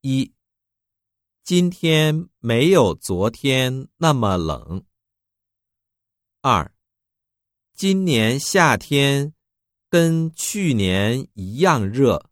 一今天没有昨天那么冷。二今年夏天跟去年一样热。